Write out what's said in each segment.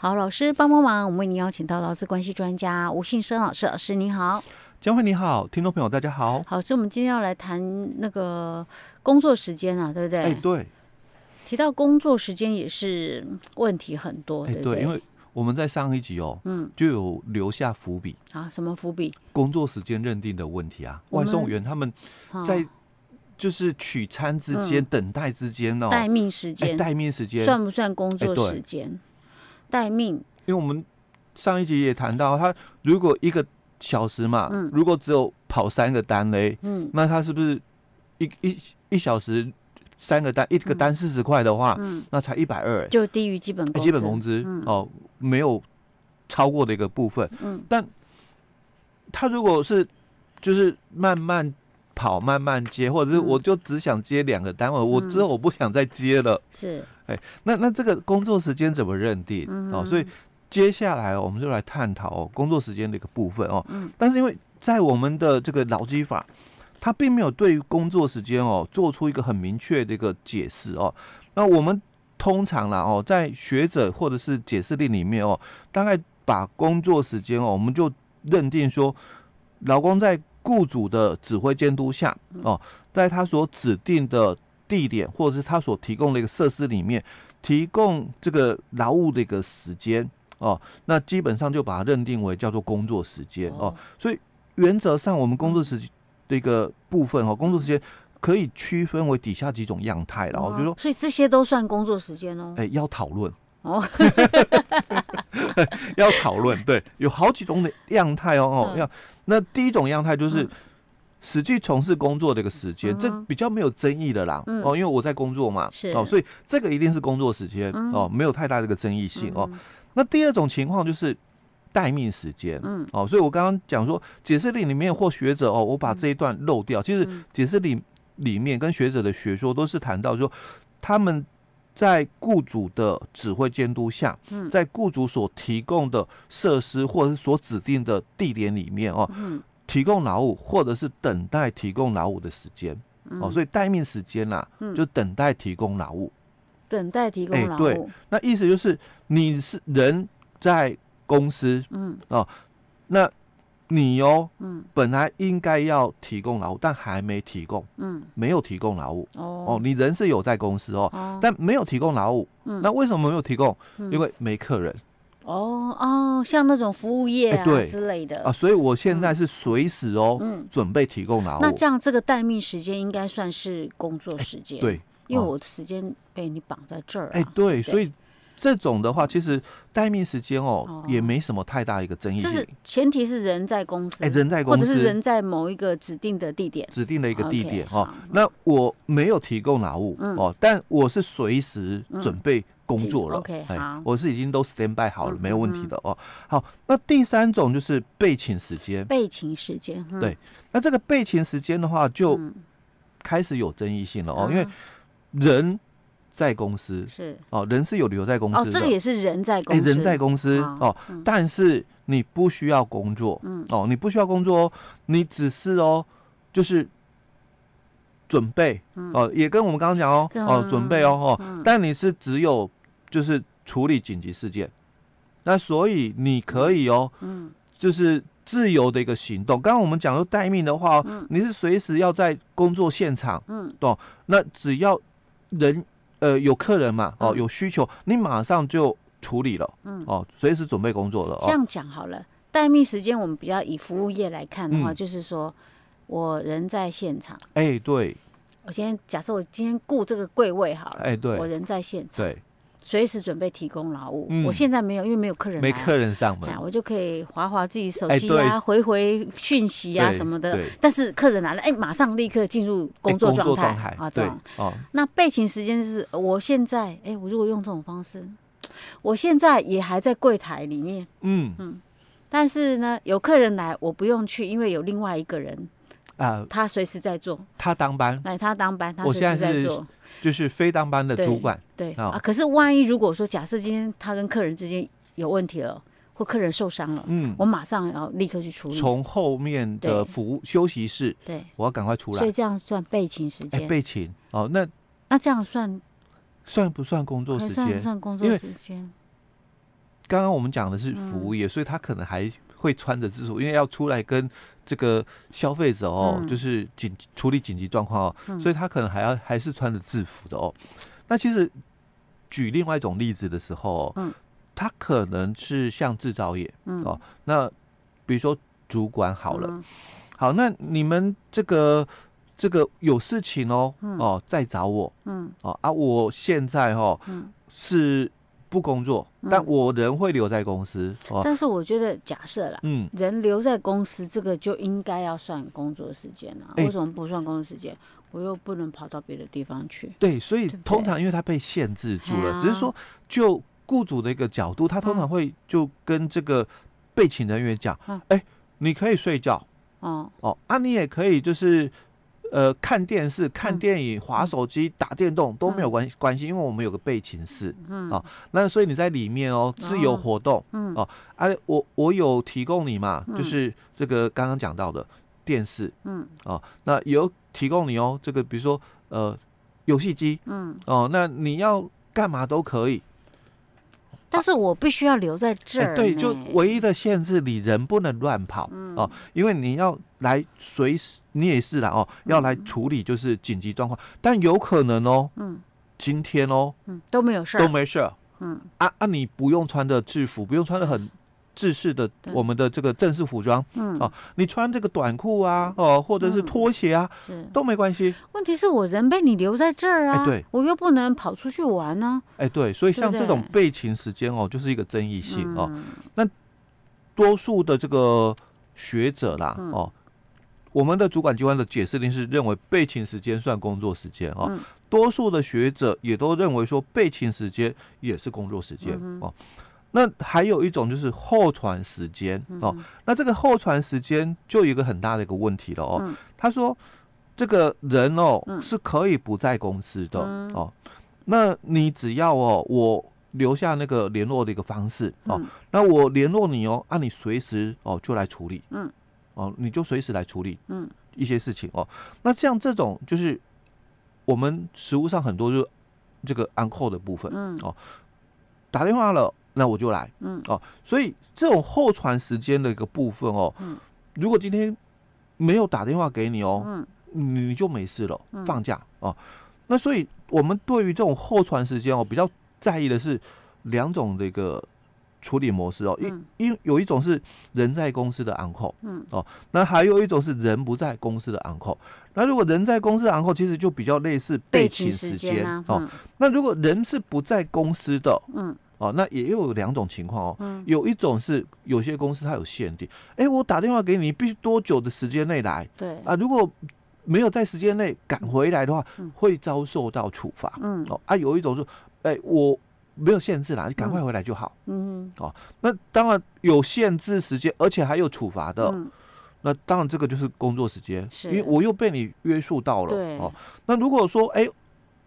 好，老师帮帮忙，我们为您邀请到劳资关系专家吴信生老师，老师你好，江惠你好，听众朋友大家好。好，所以我们今天要来谈那个工作时间啊，对不对？哎，对。提到工作时间也是问题很多，对不对？对，因为我们在上一集哦，嗯，就有留下伏笔啊，什么伏笔？工作时间认定的问题啊，外送员他们在。就是取餐之间、嗯、等待之间哦，待命时间，待命时间算不算工作时间？待命，因为我们上一集也谈到，他如果一个小时嘛，嗯，如果只有跑三个单嘞，嗯，那他是不是一一一小时三个单，一个单四十块的话，嗯，那才一百二，就低于基本基本工资、嗯、哦，没有超过的一个部分，嗯，但他如果是就是慢慢。跑慢慢接，或者是我就只想接两个单位，嗯、我之后我不想再接了。是，哎、欸，那那这个工作时间怎么认定？嗯、哦，所以接下来我们就来探讨哦工作时间的一个部分哦。嗯。但是因为在我们的这个劳基法，它并没有对于工作时间哦做出一个很明确的一个解释哦。那我们通常啦哦，在学者或者是解释令里面哦，大概把工作时间哦，我们就认定说，老公在雇主的指挥监督下，哦，在他所指定的地点或者是他所提供的一个设施里面，提供这个劳务的一个时间，哦，那基本上就把它认定为叫做工作时间，哦，所以原则上我们工作时间的一个部分，哦，工作时间可以区分为底下几种样态了，我就说，所以这些都算工作时间哦，哎，要讨论。哦，要讨论，对，有好几种的样态哦，哦，要。那第一种样态就是实际从事工作的一个时间，嗯，这比较没有争议的啦。嗯、哦，因为我在工作嘛，是哦，所以这个一定是工作时间，嗯、哦，没有太大的一个争议性，嗯、哦。那第二种情况就是待命时间，嗯，哦，所以我刚刚讲说解释令里面或学者哦，我把这一段漏掉。其实解释令里面跟学者的学说都是谈到说他们。在雇主的指挥监督下，在雇主所提供的设施或者是所指定的地点里面哦，提供劳务或者是等待提供劳务的时间哦，所以待命时间啦，就等待提供劳务，等待提供劳务。对，那意思就是你是人在公司，嗯。哦，那。你哦，嗯，本来应该要提供劳务，但还没提供，嗯，没有提供劳务，哦，哦，你人是有在公司哦，哦。但没有提供劳务，嗯，那为什么没有提供？嗯、因为没客人，哦哦，像那种服务业啊、之类的。啊，所以我现在是随时哦，嗯，准备提供劳务。那这样这个待命时间应该算是工作时间、欸，对，因为我的时间被你绑在这儿、啊，哎、欸，对，所以。这种的话，其实待命时间哦，哦，也没什么太大一个争议性。就是前提是人在公司，哎，人在公司，或者是人在某一个指定的地点，指定的一个地点哦。那我没有提供劳务、嗯、哦，但我是随时准备工作了。嗯、OK，好，我是已经都 stand by 好了，嗯、没有问题的哦。好，那第三种就是备勤时间。备勤时间，嗯、对，那这个备勤时间的话，就开始有争议性了哦，嗯、因为人。在公司是哦，人是有留在公司的。哦，这个也是人在公司，欸、人在公司哦、嗯，但是你不需要工作，嗯哦，你不需要工作哦，你只是哦，就是准备、嗯、哦，也跟我们刚刚讲哦、嗯，哦，准备哦，哦、嗯，但你是只有就是处理紧急事件，那所以你可以哦，嗯，就是自由的一个行动。刚刚我们讲说待命的话、嗯，你是随时要在工作现场，嗯，懂、哦？那只要人。呃，有客人嘛？哦，有需求，你马上就处理了。嗯，哦，随时准备工作了。哦，这样讲好了，待命时间我们比较以服务业来看的话，嗯、就是说我人在现场。哎、欸，对。我先假设我今天顾这个柜位好了。哎、欸，对。我人在现场。对。随时准备提供劳务、嗯。我现在没有，因为没有客人。没客人上门，我就可以划划自己手机啊、欸，回回讯息啊什么的。但是客人来了，哎、欸，马上立刻进入工作状态、欸、啊，这样。哦。那备勤时间是，我现在，哎、欸，我如果用这种方式，我现在也还在柜台里面。嗯嗯。但是呢，有客人来，我不用去，因为有另外一个人啊，他随时在做。他当班。来，他当班，他随时在做。就是非当班的主管，对，啊。可是万一如果说假设今天他跟客人之间有问题了，或客人受伤了，嗯，我马上要立刻去处理。从后面的服务休息室，对，我要赶快出来。所以这样算备勤时间？备勤哦，那那这样算算不算工作时间？算不算工作时间？刚刚我们讲的是服务业，嗯、所以他可能还会穿着制服，因为要出来跟这个消费者哦，嗯、就是紧处理紧急状况哦，嗯、所以他可能还要还是穿着制服的哦。那其实举另外一种例子的时候，嗯，他可能是像制造业，嗯。哦，那比如说主管好了，嗯、好，那你们这个这个有事情哦，嗯、哦，再找我，嗯。哦啊，我现在哦，嗯。是。不工作，但我人会留在公司。嗯、但是我觉得，假设啦，嗯，人留在公司，这个就应该要算工作时间啊。欸、为什么不算工作时间？我又不能跑到别的地方去。对，所以通常因为他被限制住了，只是说就雇主的一个角度，他通常会就跟这个被请人员讲，哎、嗯欸，你可以睡觉，哦哦，啊，你也可以就是。呃，看电视、看电影、滑手机、打电动都没有关关系，因为我们有个备勤室，嗯，哦，那所以你在里面哦，自由活动，嗯，哦，哎，我我有提供你嘛，就是这个刚刚讲到的电视，嗯，哦，那有提供你哦，这个比如说呃，游戏机，嗯，哦，那你要干嘛都可以。但是我必须要留在这儿。欸。对，就唯一的限制，你人不能乱跑，嗯、哦，因为你要来随时，你也是啦哦，要来处理就是紧急状况，嗯、但有可能哦，嗯，今天哦，嗯，都没有事，都没事，嗯，啊啊，你不用穿的制服，不用穿的很。制式的我们的这个正式服装，嗯，哦，你穿这个短裤啊，哦，或者是拖鞋啊，是都没关系。问题是我人被你留在这儿啊，对，我又不能跑出去玩呢。哎，对，所以像这种备勤时间哦，就是一个争议性哦。那多数的这个学者啦，哦，我们的主管机关的解释令是认为备勤时间算工作时间哦。多数的学者也都认为说备勤时间也是工作时间哦。那还有一种就是候传时间哦，那这个候传时间就有一个很大的一个问题了哦。他说，这个人哦是可以不在公司的哦，那你只要哦我留下那个联络的一个方式哦，那我联络你哦，啊你随时哦就来处理，嗯，哦你就随时来处理，嗯一些事情哦。那像这种就是我们实务上很多就这个 on call 的部分，嗯哦，打电话了。那我就来，嗯哦，所以这种候传时间的一个部分哦，嗯，如果今天没有打电话给你哦，嗯，你就没事了，放假哦。那所以我们对于这种候传时间哦，比较在意的是两种的一个处理模式哦，一一有一种是人在公司的 on call，嗯哦，那还有一种是人不在公司的 on call。那如果人在公司 on call，其实就比较类似备勤时间哦。那如果人是不在公司的，嗯。哦，那也有两种情况哦，嗯、有一种是有些公司它有限定，哎、欸，我打电话给你，必须多久的时间内来？对啊，如果没有在时间内赶回来的话，嗯、会遭受到处罚。嗯，哦啊，有一种是，哎、欸，我没有限制啦，你赶快回来就好。嗯，哦，那当然有限制时间，而且还有处罚的，嗯、那当然这个就是工作时间，因为我又被你约束到了。哦，那如果说，哎、欸。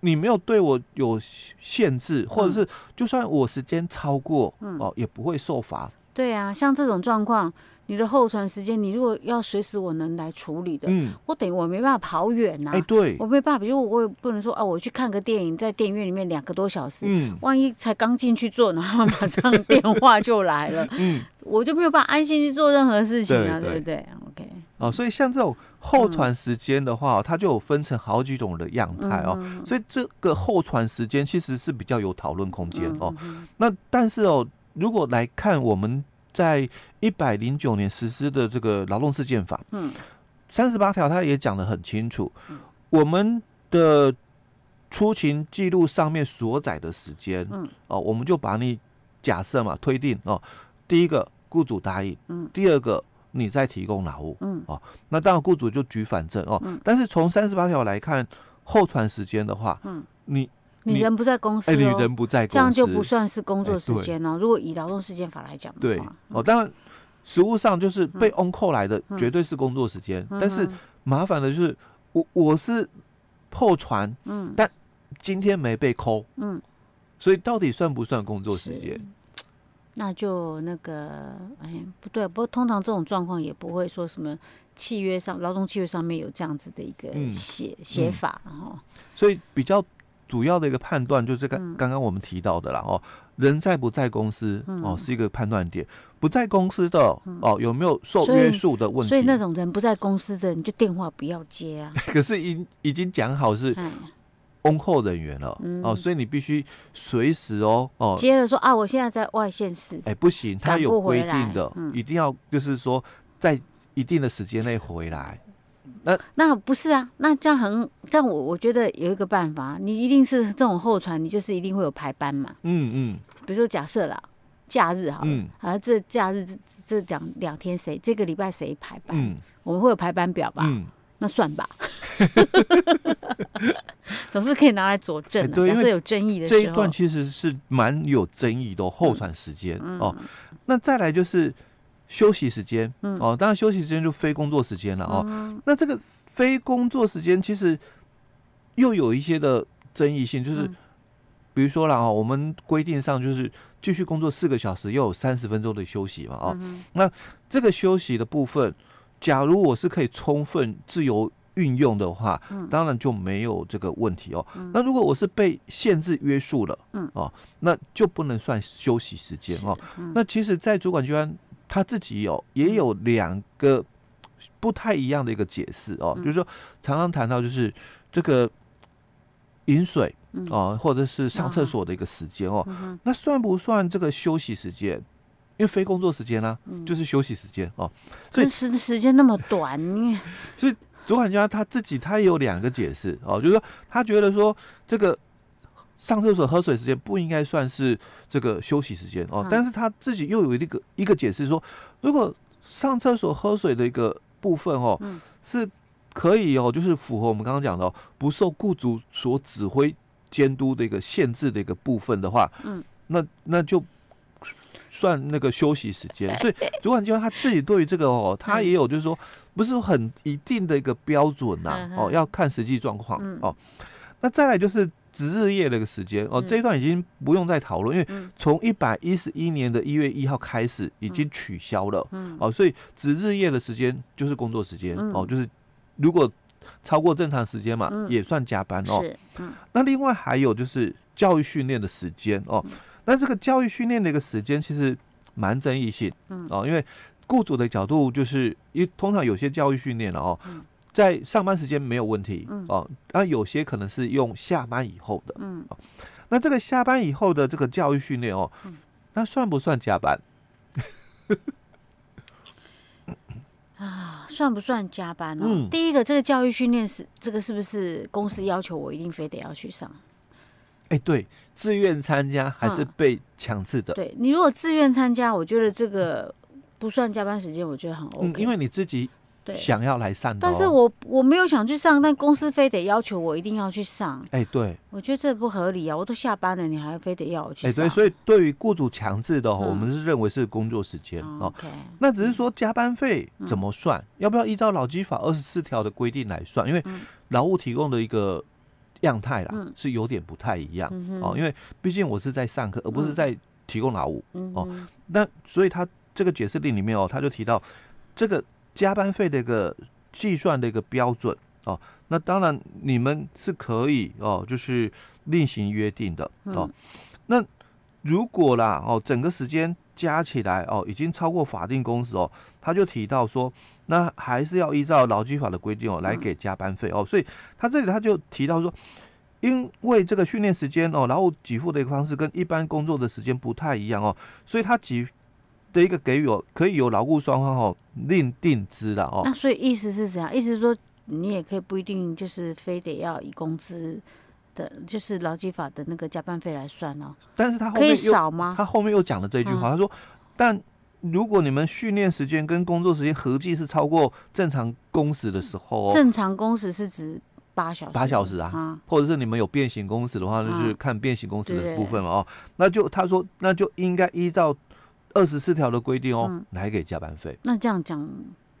你没有对我有限制，或者是就算我时间超过，嗯、哦，也不会受罚。对啊，像这种状况，你的候船时间，你如果要随时我能来处理的，嗯，我等于我没办法跑远呐、啊。哎、欸，对，我没办法，比如我也不能说啊，我去看个电影，在电影院里面两个多小时，嗯，万一才刚进去坐，然后马上电话就来了，嗯，我就没有办法安心去做任何事情啊，对不对？OK，哦，所以像这种。候传时间的话，它就有分成好几种的样态哦，所以这个候传时间其实是比较有讨论空间哦。那但是哦，如果来看我们在一百零九年实施的这个劳动事件法，嗯，三十八条它也讲得很清楚，我们的出勤记录上面所载的时间，嗯，哦，我们就把你假设嘛推定哦，第一个雇主答应，嗯，第二个。你在提供劳务，嗯，哦，那当然雇主就举反证哦。嗯、但是从三十八条来看，候传时间的话，嗯，你你人不在公司，哦，哎，你人不在公司，这样就不算是工作时间哦。如果以劳动事件法来讲的话，对，哦，当然实务上就是被 on call 来的绝对是工作时间，嗯、但是麻烦的就是我我是破传，嗯，但今天没被 call，嗯，所以到底算不算工作时间？那就那个，哎，不对，不过通常这种状况也不会说什么契约上劳动契约上面有这样子的一个写写、嗯、法，然后，所以比较主要的一个判断就是刚刚刚我们提到的啦哦，人在不在公司哦，是一个判断点。不在公司的哦，有没有受约束的问题？所以那种人不在公司的，你就电话不要接啊。可是已已经讲好是 on call 人员了哦，所以你必须随时哦哦接了说啊，我现在在外县市。哎，不行，他有规定的，一定要就是说在一定的时间内回来。那那不是啊，那这样很这样我我觉得有一个办法，你一定是这种候传，你就是一定会有排班嘛。嗯嗯，比如说假设啦。假日好了，嗯，啊，这假日这这讲两天谁这个礼拜谁排班？嗯，我们会有排班表吧？嗯，那算吧，总是可以拿来佐证的。假设有争议的时候，这一段其实是蛮有争议的候传时间哦。那再来就是休息时间哦，当然休息时间就非工作时间了哦。那这个非工作时间其实又有一些的争议性，就是。比如说啦，哦，我们规定上就是继续工作四个小时，又有三十分钟的休息嘛，哦，嗯、那这个休息的部分，假如我是可以充分自由运用的话，嗯、当然就没有这个问题哦。嗯、那如果我是被限制约束了，嗯，哦，那就不能算休息时间哦。嗯、那其实，在主管机关他自己有也有两个不太一样的一个解释哦，嗯、就是说常常谈到就是这个饮水。哦，或者是上厕所的一个时间哦，那算不算这个休息时间？因为非工作时间呢，就是休息时间哦。所以时时间那么短，所以主管家他自己他也有两个解释哦，就是说他觉得说这个上厕所喝水时间不应该算是这个休息时间哦，但是他自己又有一个一个解释说，如果上厕所喝水的一个部分哦，是可以哦，就是符合我们刚刚讲的不受雇主所指挥。监督的一个限制的一个部分的话，嗯，那那就算那个休息时间。所以主管机关他自己对于这个哦，他也有就是说不是很一定的一个标准呐，哦，要看实际状况哦。那再来就是值日夜的一个时间哦，这一段已经不用再讨论，因为从一百一十一年的一月一号开始已经取消了，嗯，哦，所以值日夜的时间就是工作时间哦，就是如果。超过正常时间嘛，嗯、也算加班哦。嗯、那另外还有就是教育训练的时间哦。嗯、那这个教育训练的一个时间其实蛮争议性，嗯、哦，因为雇主的角度就是，因为通常有些教育训练了哦，嗯、在上班时间没有问题，嗯、哦，啊有些可能是用下班以后的，嗯、哦，那这个下班以后的这个教育训练哦，嗯、那算不算加班？啊，算不算加班呢？嗯、第一个，这个教育训练是这个是不是公司要求我一定非得要去上？哎、欸，对，自愿参加还是被强制的？嗯、对，你如果自愿参加，我觉得这个不算加班时间，我觉得很 OK，、嗯、因为你自己。想要来上，但是我我没有想去上，但公司非得要求我一定要去上。哎，对，我觉得这不合理啊！我都下班了，你还非得要我去上？哎，对，所以对于雇主强制的，我们是认为是工作时间哦。OK，那只是说加班费怎么算？要不要依照劳基法二十四条的规定来算？因为劳务提供的一个样态啦，是有点不太一样哦。因为毕竟我是在上课，而不是在提供劳务哦。那所以他这个解释令里面哦，他就提到这个。加班费的一个计算的一个标准哦，那当然你们是可以哦，就是另行约定的哦。嗯、那如果啦哦，整个时间加起来哦，已经超过法定工时哦，他就提到说，那还是要依照劳基法的规定哦来给加班费哦。所以他这里他就提到说，因为这个训练时间哦，然后给付的一个方式跟一般工作的时间不太一样哦，所以他给。的一个给予哦，可以由劳雇双方哦另定之的哦。那所以意思是怎样？意思是说你也可以不一定就是非得要以工资的，就是劳基法的那个加班费来算哦。但是他后面可以少吗？他后面又讲了这句话，嗯、他说：但如果你们训练时间跟工作时间合计是超过正常工时的时候，正常工时是指八小时，八小时啊，嗯、或者是你们有变形工时的话，那就是看变形工时的部分嘛哦。嗯、那就他说，那就应该依照。二十四条的规定哦，嗯、来给加班费。那这样讲，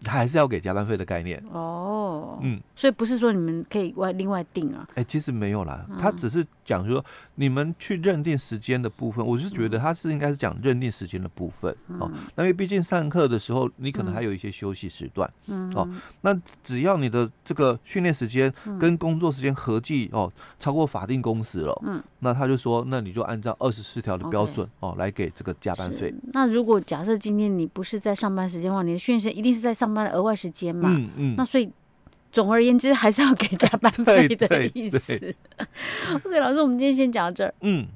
他还是要给加班费的概念哦。嗯，所以不是说你们可以外另外定啊？哎、欸，其实没有啦，他只是讲说，你们去认定时间的部分，我是觉得他是应该是讲认定时间的部分哦。那因为毕竟上课的时候，你可能还有一些休息时段，嗯哦，那只要你的这个训练时间跟工作时间合计哦超过法定工时了，嗯，那他就说，那你就按照二十四条的标准哦来给这个加班费。那如果假设今天你不是在上班时间的话，你的训练时间一定是在上班的额外时间嘛？嗯嗯。那所以。总而言之，还是要给加班 费的意思。OK，老师，我们今天先讲到这儿。嗯。